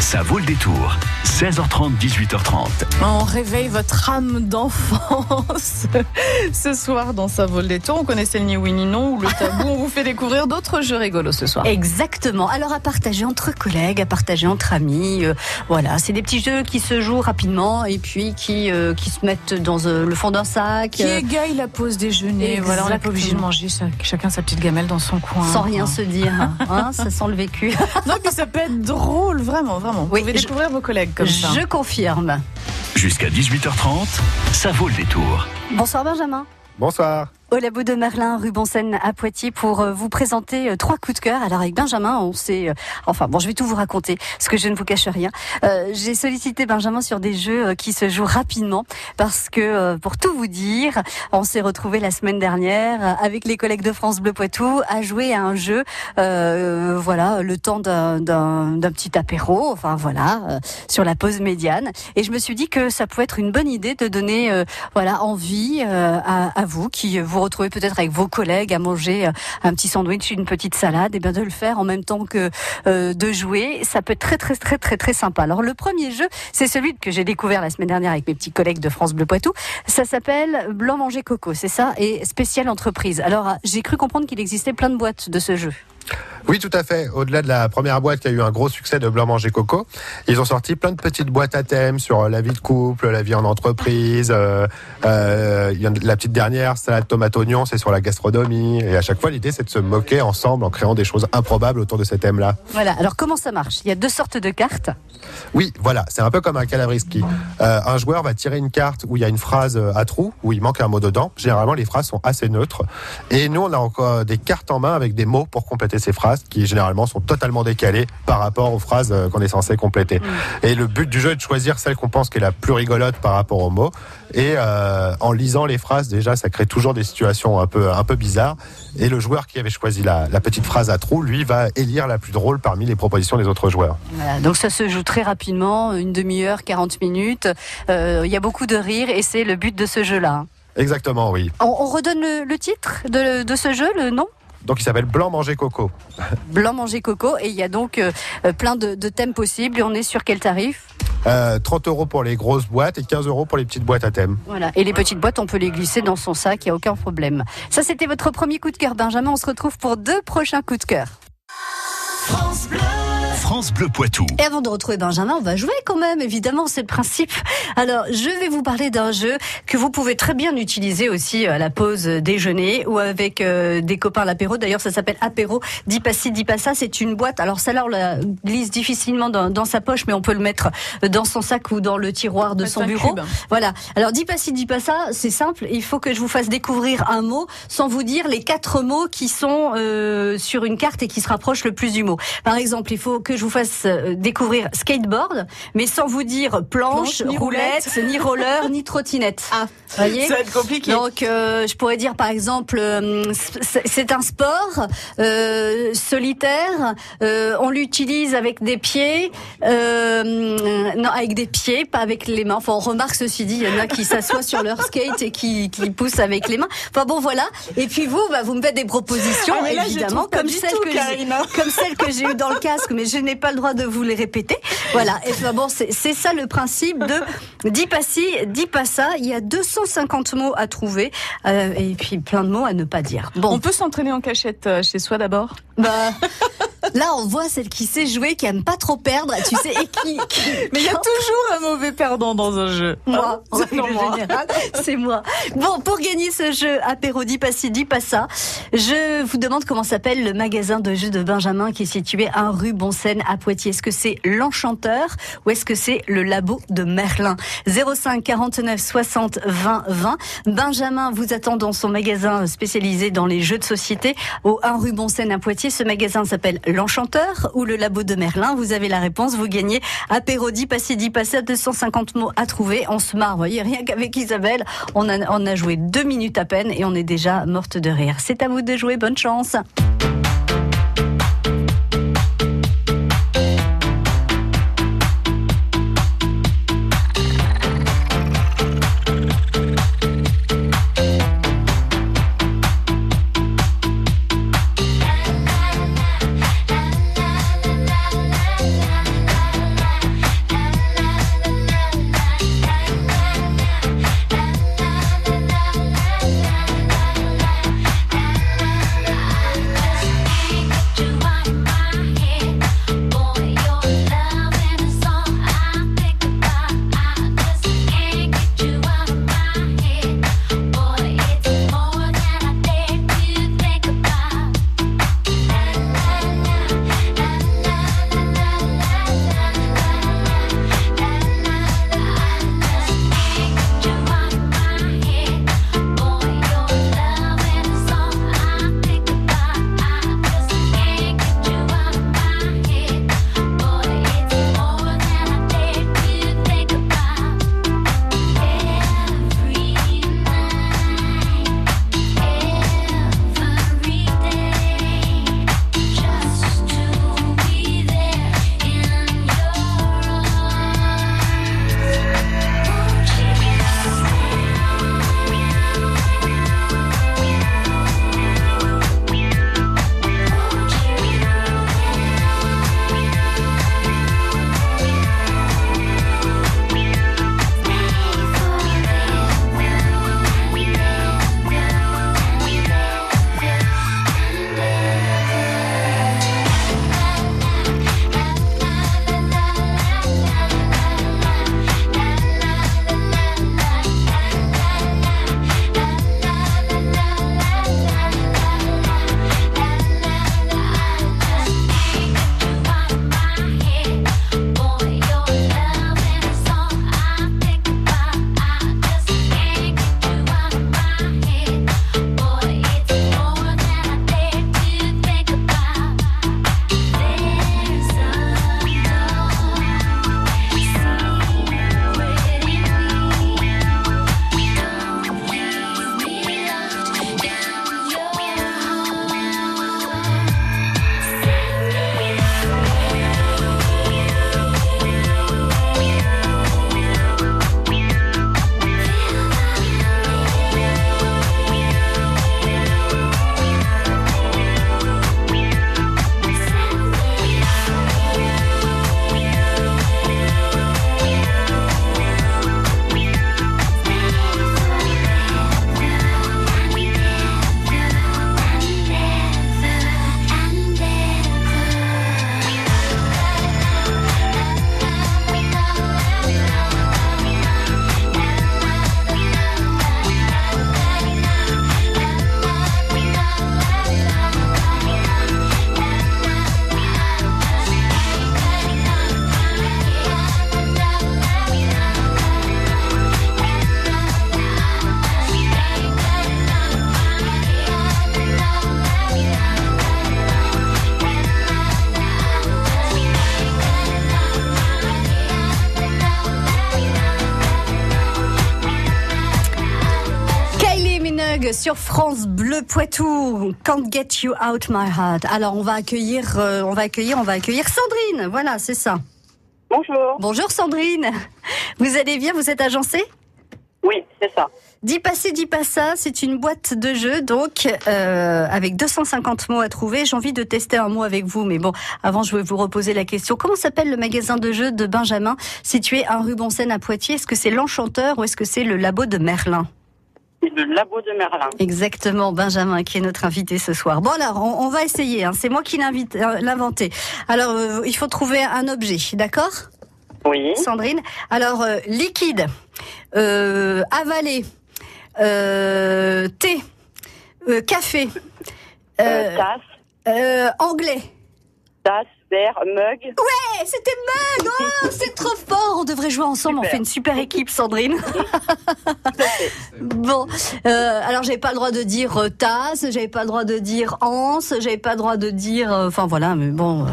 Ça vaut le détour. 16h30, 18h30. On réveille votre âme d'enfance ce soir dans Ça vaut le détour. On connaissait le ni oui ni non ou le tabou. On vous fait découvrir d'autres jeux rigolos ce soir. Exactement. Alors à partager entre collègues, à partager entre amis. euh, voilà, c'est des petits jeux qui se jouent rapidement et puis qui, euh, qui se mettent dans euh, le fond d'un sac. Qui égaye la pause déjeuner. Voilà, on n'est pas obligé de manger chacun sa petite gamelle dans son coin. sans rien se dire. Hein, ça sent le vécu. Non, puis ça peut être drôle, vraiment, vraiment. Vous Oui, pouvez je- découvrir vos collègues comme ça. Je confirme. Jusqu'à 18h30, ça vaut le détour. Bonsoir Benjamin. Bonsoir. Au labo de Merlin, rue Bonsen à Poitiers, pour euh, vous présenter euh, trois coups de cœur. Alors avec Benjamin, on s'est... euh, Enfin bon, je vais tout vous raconter, parce que je ne vous cache rien. Euh, J'ai sollicité Benjamin sur des jeux qui se jouent rapidement, parce que, pour tout vous dire, on s'est retrouvé la semaine dernière avec les collègues de France Bleu Poitou à jouer à un jeu, euh, voilà, le temps d'un petit apéro, enfin voilà, sur la pause médiane. Et je me suis dit que ça pouvait être une bonne idée de donner, voilà, envie à, à vous qui vous retrouvez peut-être avec vos collègues à manger euh, un petit sandwich, une petite salade, et bien de le faire en même temps que euh, de jouer. Ça peut être très très très très très sympa. Alors le premier jeu, c'est celui que j'ai découvert la semaine dernière avec mes petits collègues de France Bleu Poitou. Ça s'appelle Blanc manger coco, c'est ça, et spécial entreprise. Alors ah, j'ai cru comprendre qu'il existait plein de boîtes de ce jeu. Oui, tout à fait. Au-delà de la première boîte qui a eu un gros succès de Blanc Manger Coco, ils ont sorti plein de petites boîtes à thème sur euh, la vie de couple, la vie en entreprise. euh, euh, la petite dernière, salade tomate oignon, c'est sur la gastronomie. Et à chaque fois, l'idée, c'est de se moquer ensemble en créant des choses improbables autour de ces thèmes-là. Voilà. Alors comment ça marche? Il y a deux sortes de cartes. Oui, voilà, c'est un peu comme un calabrisky. Euh, un joueur va tirer une carte où il y a une phrase à trous, où il manque un mot dedans. Généralement, les phrases sont assez neutres. Et nous, on a encore des cartes en main avec des mots pour compléter ces phrases, qui généralement sont totalement décalées par rapport aux phrases euh, qu'on est censé compléter. Et le but du jeu est de choisir celle qu'on pense qui est la plus rigolote par rapport aux mots. Et euh, en lisant les phrases, déjà, ça crée toujours des situations un peu, un peu bizarres. Et le joueur qui avait choisi la, la petite phrase à trous, lui, va élire la plus drôle parmi les propositions des autres joueurs. Voilà, donc ça se joue très rapidement, une demi-heure, 40 minutes. Euh, Il y a beaucoup de rire et c'est le but de ce jeu-là. Exactement, oui. On, on redonne le, le titre de, de ce jeu, le nom? Donc il s'appelle Blanc Manger Coco. Blanc manger coco et il y a donc euh, euh, plein de, de thèmes possibles et on est sur quel tarif? Euh, 30 euros pour les grosses boîtes et 15 euros pour les petites boîtes à thème. Voilà. Et les petites boîtes, on peut les glisser dans son sac, il n'y a aucun problème. Ça, c'était votre premier coup de cœur, Benjamin. On se retrouve pour deux prochains coups de cœur. France Bleu Poitou. Et avant de retrouver Benjamin, on va jouer quand même, évidemment, c'est le principe. Alors, je vais vous parler d'un jeu que vous pouvez très bien utiliser aussi à la pause déjeuner ou avec euh, des copains à l'apéro. D'ailleurs, ça s'appelle apéro dit pas ci, dit pas ça. C'est une boîte. Alors, celle-là, on la glisse difficilement dans, dans sa poche, mais on peut le mettre dans son sac ou dans le tiroir de son bureau. cube. Voilà. Alors, dis pas ci, dis pas ça. C'est simple. Il faut que je vous fasse découvrir un mot sans vous dire les quatre mots qui sont euh, sur une carte et qui se rapprochent le plus du mot. Par exemple, il faut que je vous fasse euh, découvrir skateboard, mais sans vous dire planche, Planche, ni roulette, ni roller, ni trottinette. Ah, voyez ça va être compliqué. donc, euh, je pourrais dire par exemple, euh, c'est un sport euh, solitaire. euh, on l'utilise avec des pieds, euh, non avec des pieds, pas avec les mains. Enfin, on remarque ceci dit, il y en a qui s'assoient sur leur skate et qui, qui poussent avec les mains. Enfin bon, voilà. Et puis vous, bah, vous me faites des propositions, Ah, mais là, je évidemment, pas comme celles tout, comme celle que j'ai eue dans le casque, mais je n'ai pas le droit de vous les répéter. Voilà. Et bon, c'est c'est ça le principe de dis pas ci, dis pas ça. Il y a 250 mots à trouver euh, et puis plein de mots à ne pas dire. Bon, On peut s'entraîner en cachette euh, chez soi d'abord? Bah, là on voit celle qui sait jouer, qui aime pas trop perdre, tu sais, et qui. qui- Mais il y a toujours un mauvais perdant dans un jeu. Moi, en C'est règle générale, c'est moi. Bon, pour gagner ce jeu apéro dit pas ci, dit pas ça, je vous demande comment s'appelle le magasin de jeux de Benjamin qui est situé à rue Bonsen à Poitiers. Est-ce que c'est l'Enchanteur ou est-ce que c'est le labo de Merlin? 05 49 60 20 20. Benjamin vous attend dans son magasin spécialisé dans les jeux de société au 1 rue Bonsen à Poitiers. Ce magasin s'appelle l'Enchanteur ou le labo de Merlin. Vous avez la réponse, vous gagnez apéro dit pas ci, dit pas ça, 250 mots à trouver. On se marre, vous voyez, rien qu'avec Isabelle, on on a joué deux minutes à peine et on est déjà morte de rire. C'est à vous de jouer, bonne chance. Sur France Bleu Poitou. Can't get you out my heart. Alors on va accueillir, euh, on va accueillir, on va accueillir Sandrine. Voilà, c'est ça. Bonjour. Bonjour Sandrine. Vous allez bien? Vous êtes agencée? Oui, c'est ça. Dis passé, dis pas ça, c'est une boîte de jeux, donc euh, avec 250 mots à trouver. J'ai envie de tester un mot avec vous, mais bon, avant je vais vous reposer la question. Comment s'appelle le magasin de jeux de Benjamin, situé à rue Bonsen à Poitiers? Est-ce que c'est l'Enchanteur ou est-ce que c'est le Labo de Merlin? C'est le labo de Merlin. Exactement, Benjamin, qui est notre invité ce soir. Bon alors, on, on va essayer. Hein. C'est moi qui l'invite- euh, l'inventé. Alors, euh, il faut trouver un objet, d'accord? Oui. Sandrine. Alors, euh, liquide, avalé, thé, café, tasse, anglais. tasse, verre, mug. Eh, c'était mug Oh, c'est trop fort On devrait jouer ensemble, on fait une super équipe, Sandrine. bon, euh, alors j'avais pas le droit de dire euh, tasse, j'avais pas le droit de dire anse, j'avais pas le droit de dire... euh, Enfin voilà, mais bon... euh,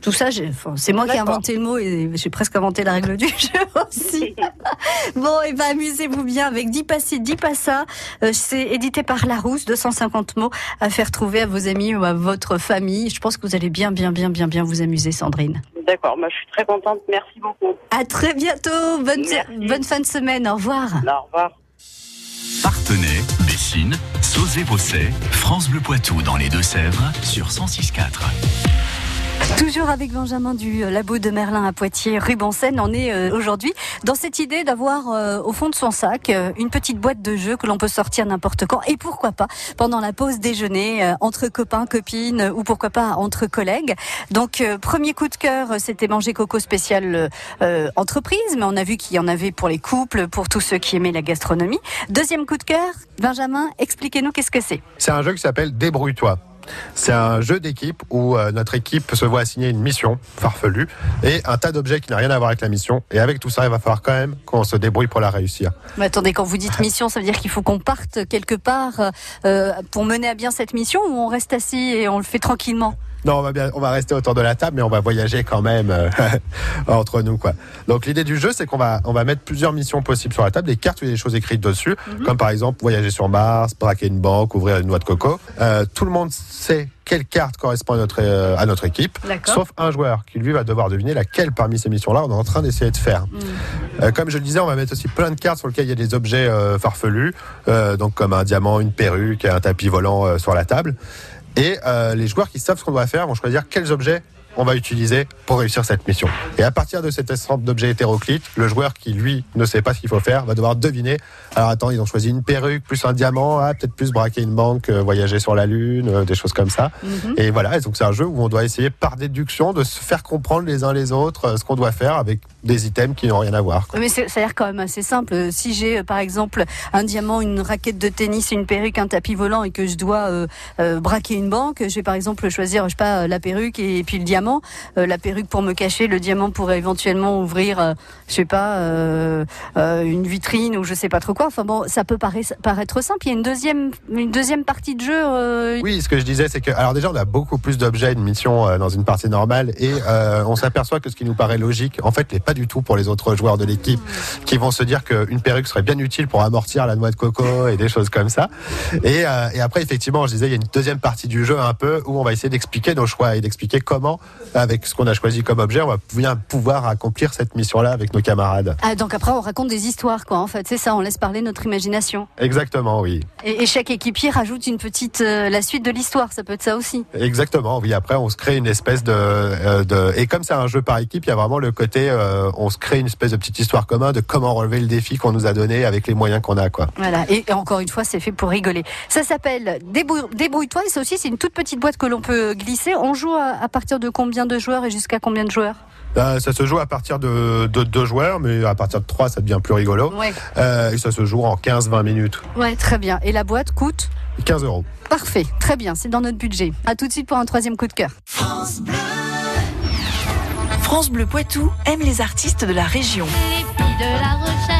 tout ça, enfin, c'est moi qui ai inventé le mot et j'ai presque inventé la règle du jeu aussi. bon, et ben amusez-vous bien avec 10 passés, 10 passas. Euh, c'est édité par Larousse, 250 mots à faire trouver à vos amis ou à votre famille. Je pense que vous allez bien, bien, bien, bien, bien vous amuser, Sandrine. D'accord, moi je suis très contente. Merci beaucoup. À très bientôt. Bonne, bonne fin de semaine. Au revoir. Au revoir. Partenay, Bessines, Sauzé-Bosset, France Bleu Poitou dans les Deux-Sèvres sur 106.4. Toujours avec Benjamin du euh, Labo de Merlin à Poitiers, rue Bonsen. On est euh, aujourd'hui dans cette idée d'avoir euh, au fond de son sac une petite boîte de jeux que l'on peut sortir n'importe quand et pourquoi pas pendant la pause déjeuner entre copains, copines ou pourquoi pas entre collègues. Donc premier coup de cœur, c'était manger coco spécial entreprise, mais on a vu qu'il y en avait pour les couples, pour tous ceux qui aimaient la gastronomie. Deuxième coup de cœur, Benjamin, expliquez-nous qu'est-ce que c'est. C'est un jeu qui s'appelle Débrouille-toi. C'est un jeu d'équipe où euh, notre équipe se voit assigner une mission farfelue et un tas d'objets qui n'a rien à voir avec la mission. Et avec tout ça, il va falloir quand même qu'on se débrouille pour la réussir. Mais attendez, quand vous dites mission, ça veut dire qu'il faut qu'on parte quelque part euh, pour mener à bien cette mission ou on reste assis et on le fait tranquillement? Non, on va bien, on va rester autour de la table, mais on va voyager quand même euh, entre nous, quoi. Donc l'idée du jeu, c'est qu'on va, on va mettre plusieurs missions possibles sur la table, des cartes a des choses écrites dessus, comme par exemple voyager sur Mars, braquer une banque, ouvrir une noix de coco. Euh, tout le monde sait quelle carte correspond à notre euh, à notre équipe, sauf un joueur qui lui va devoir deviner laquelle parmi ces missions-là on est en train d'essayer de faire. Euh, comme je le disais, on va mettre aussi plein de cartes sur lesquelles il y a des objets euh, farfelus, euh, donc comme un diamant, une perruque, un tapis volant euh, sur la table. Et euh, les joueurs qui savent ce qu'on doit faire vont choisir quels objets on va utiliser pour réussir cette mission. Et à partir de cet ensemble d'objets hétéroclites, le joueur qui, lui, ne sait pas ce qu'il faut faire, va devoir deviner. Alors attends, ils ont choisi une perruque, plus un diamant, ah, peut-être plus braquer une banque, euh, voyager sur la Lune, euh, des choses comme ça. Et voilà, et donc c'est un jeu où on doit essayer par déduction de se faire comprendre les uns les autres euh, ce qu'on doit faire avec des items qui n'ont rien à voir. quoi. Mais ça a l'air quand même assez simple. Si j'ai par exemple un diamant, une raquette de tennis, une perruque, un tapis volant et que je dois braquer une banque, je vais par exemple choisir, je sais pas, la perruque et, puis le diamant. Euh, la perruque pour me cacher, le diamant pour éventuellement ouvrir, euh, je sais pas, euh, euh, une vitrine ou je sais pas trop quoi. Enfin bon, ça peut paraître, simple. Il y a une deuxième, une deuxième partie de jeu. Oui, ce que je disais, c'est que, alors déjà, on a beaucoup plus d'objets de mission dans une partie normale et on s'aperçoit que ce qui nous paraît logique, en fait, n'est pas du tout pour les autres joueurs de l'équipe qui vont se dire qu'une perruque serait bien utile pour amortir la noix de coco et des choses comme ça. Et, et après, effectivement, je disais, il y a une deuxième partie du jeu un peu où on va essayer d'expliquer nos choix et d'expliquer comment, avec ce qu'on a choisi comme objet, on va bien pouvoir accomplir cette mission-là avec nos camarades. Ah, donc après, on raconte des histoires, quoi. En fait, c'est ça. On laisse parler notre imagination. Exactement, oui. Et, et chaque équipier rajoute une petite euh, la suite de l'histoire. Ça peut être ça aussi. Exactement, oui. Après, on se crée une espèce de, euh, de... et comme c'est un jeu par équipe, il y a vraiment le côté, euh, on se crée une espèce de petite histoire commune de comment relever le défi qu'on nous a donné avec les moyens qu'on a, quoi. Voilà. Et, et encore une fois, c'est fait pour rigoler. Ça s'appelle Débrou- Débrouille-toi. Et ça aussi, c'est une toute petite boîte que l'on peut glisser. On joue à, à partir de combien de joueurs et jusqu'à combien de joueurs Euh, ça se joue à partir de, de deux joueurs, mais à partir de trois, ça devient plus rigolo. Ouais. Euh, et ça se joue en 15-20 minutes. Ouais, très bien. Et la boîte coûte 15 euros. Parfait. Très bien. C'est dans notre budget. À tout de suite pour un troisième coup de cœur. France Bleu Poitou aime les artistes de la région. Les filles de La Rochelle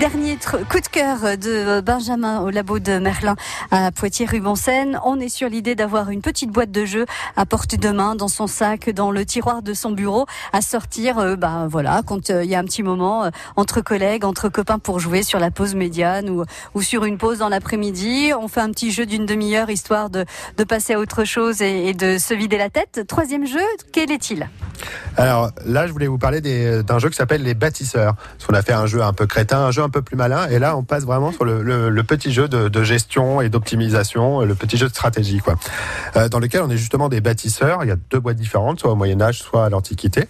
Dernier coup de cœur de Benjamin au labo de Merlin à Poitiers-Rue-Bonseine. On est sur l'idée d'avoir une petite boîte de jeux à portée de main dans son sac, dans le tiroir de son bureau, à sortir, euh, bah voilà, quand euh, il y a un petit moment euh, entre collègues, entre copains pour jouer sur la pause médiane ou, sur une pause dans l'après-midi. On fait un petit jeu d'une demi-heure histoire de, passer à autre chose et, de se vider la tête. Troisième jeu, quel est-il? Alors là, je voulais vous parler d'un jeu qui s'appelle les bâtisseurs. Parce qu'on a fait un jeu un peu crétin, un jeu un peu plus malin, et là, on passe vraiment sur le, petit jeu de, gestion et d'optimisation, le petit jeu de stratégie, quoi. Euh, dans lequel on est justement des bâtisseurs. Il y a deux boîtes différentes, soit au Moyen Âge, soit à l'Antiquité.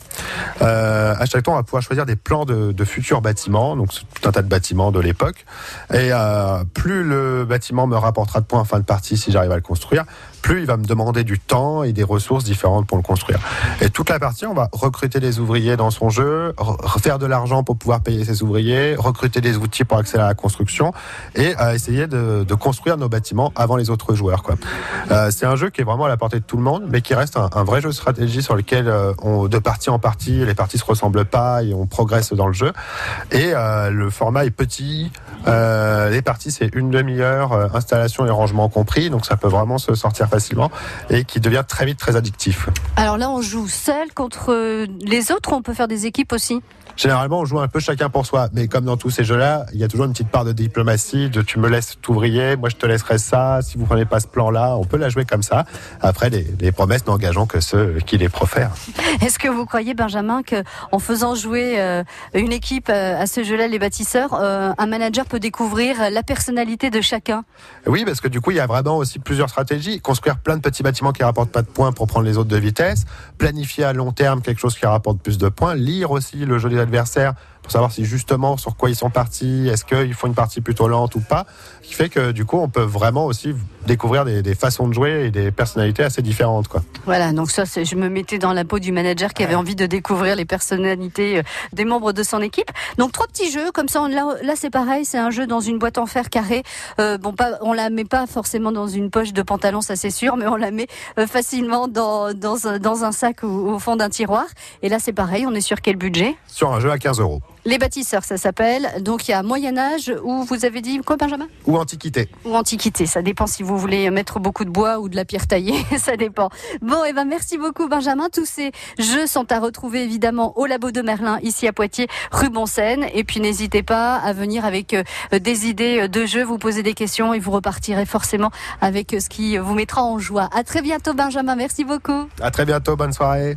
Euh, à chaque temps, on va pouvoir choisir des plans de, futurs bâtiments, donc tout un tas de bâtiments de l'époque. Et euh, plus le bâtiment me rapportera de points en fin de partie si j'arrive à le construire, plus il va me demander du temps et des ressources différentes pour le construire. Et toute la partie, on va recruter des ouvriers dans son jeu, re- refaire de l'argent pour pouvoir payer ses ouvriers, recruter des outils pour accélérer la construction et euh, essayer de, construire nos bâtiments avant les autres joueurs. Euh, c'est un jeu qui est vraiment à la portée de tout le monde, mais qui reste un, vrai jeu de stratégie sur lequel, euh, on, de partie en partie, les parties se ressemblent pas et on progresse dans le jeu. Et le format est petit. Les parties, c'est une demi-heure, installation et rangement compris, donc ça peut vraiment se sortir facilement et qui devient très vite très addictif. Alors là, on joue seul contre euh, les autres. On peut faire des équipes aussi? Généralement, on joue un peu chacun pour soi, mais comme dans tous ces jeux-là, il y a toujours une petite part de diplomatie, de tu me laisses t'ouvrier, moi je te laisserai ça, si vous prenez pas ce plan-là, on peut la jouer comme ça. Après, les, les promesses n'engageant que ceux qui les profèrent. Est-ce que vous croyez, Benjamin, que en faisant jouer euh, une équipe euh, à ce jeu-là, les bâtisseurs, euh, un manager peut découvrir la personnalité de chacun? Oui, parce que du coup, il y a vraiment aussi plusieurs stratégies. Construire plein de petits bâtiments qui rapportent pas de points pour prendre les autres de vitesse. Planifier à long terme quelque chose qui rapporte plus de points. Lire aussi le jeu des adversaires pour savoir si justement sur quoi ils sont partis, est-ce qu'ils font une partie plutôt lente ou pas. Qui fait que du coup, on peut vraiment aussi découvrir des, des façons de jouer et des personnalités assez différentes. Quoi. Voilà, donc ça, je me mettais dans la peau du manager qui avait envie de découvrir les personnalités euh, des membres de son équipe. Donc trois petits jeux, comme ça, on- là, là c'est pareil, c'est un jeu dans une boîte en fer carré. Euh, bon, pas, on la met pas forcément dans une poche de pantalon, ça c'est sûr, mais on la met euh, facilement dans, dans, un, dans un sac ou au fond d'un tiroir. Et là, c'est pareil, on est sur quel budget? Sur un jeu à 15 euros. Les bâtisseurs, ça s'appelle. Donc il y a Moyen Âge, où vous avez dit quoi, Benjamin? Ou Antiquité. ou antiquité. Ça dépend si vous voulez mettre beaucoup de bois ou de la pierre taillée. ça dépend. Bon, et ben merci beaucoup Benjamin. Tous ces jeux sont à retrouver évidemment au labo de Merlin ici à Poitiers, rue Bonseine. Et puis n'hésitez pas à venir avec euh, des idées de jeux, vous poser des questions et vous repartirez forcément avec euh, ce qui vous mettra en joie. À très bientôt Benjamin. Merci beaucoup. À très bientôt, bonne soirée.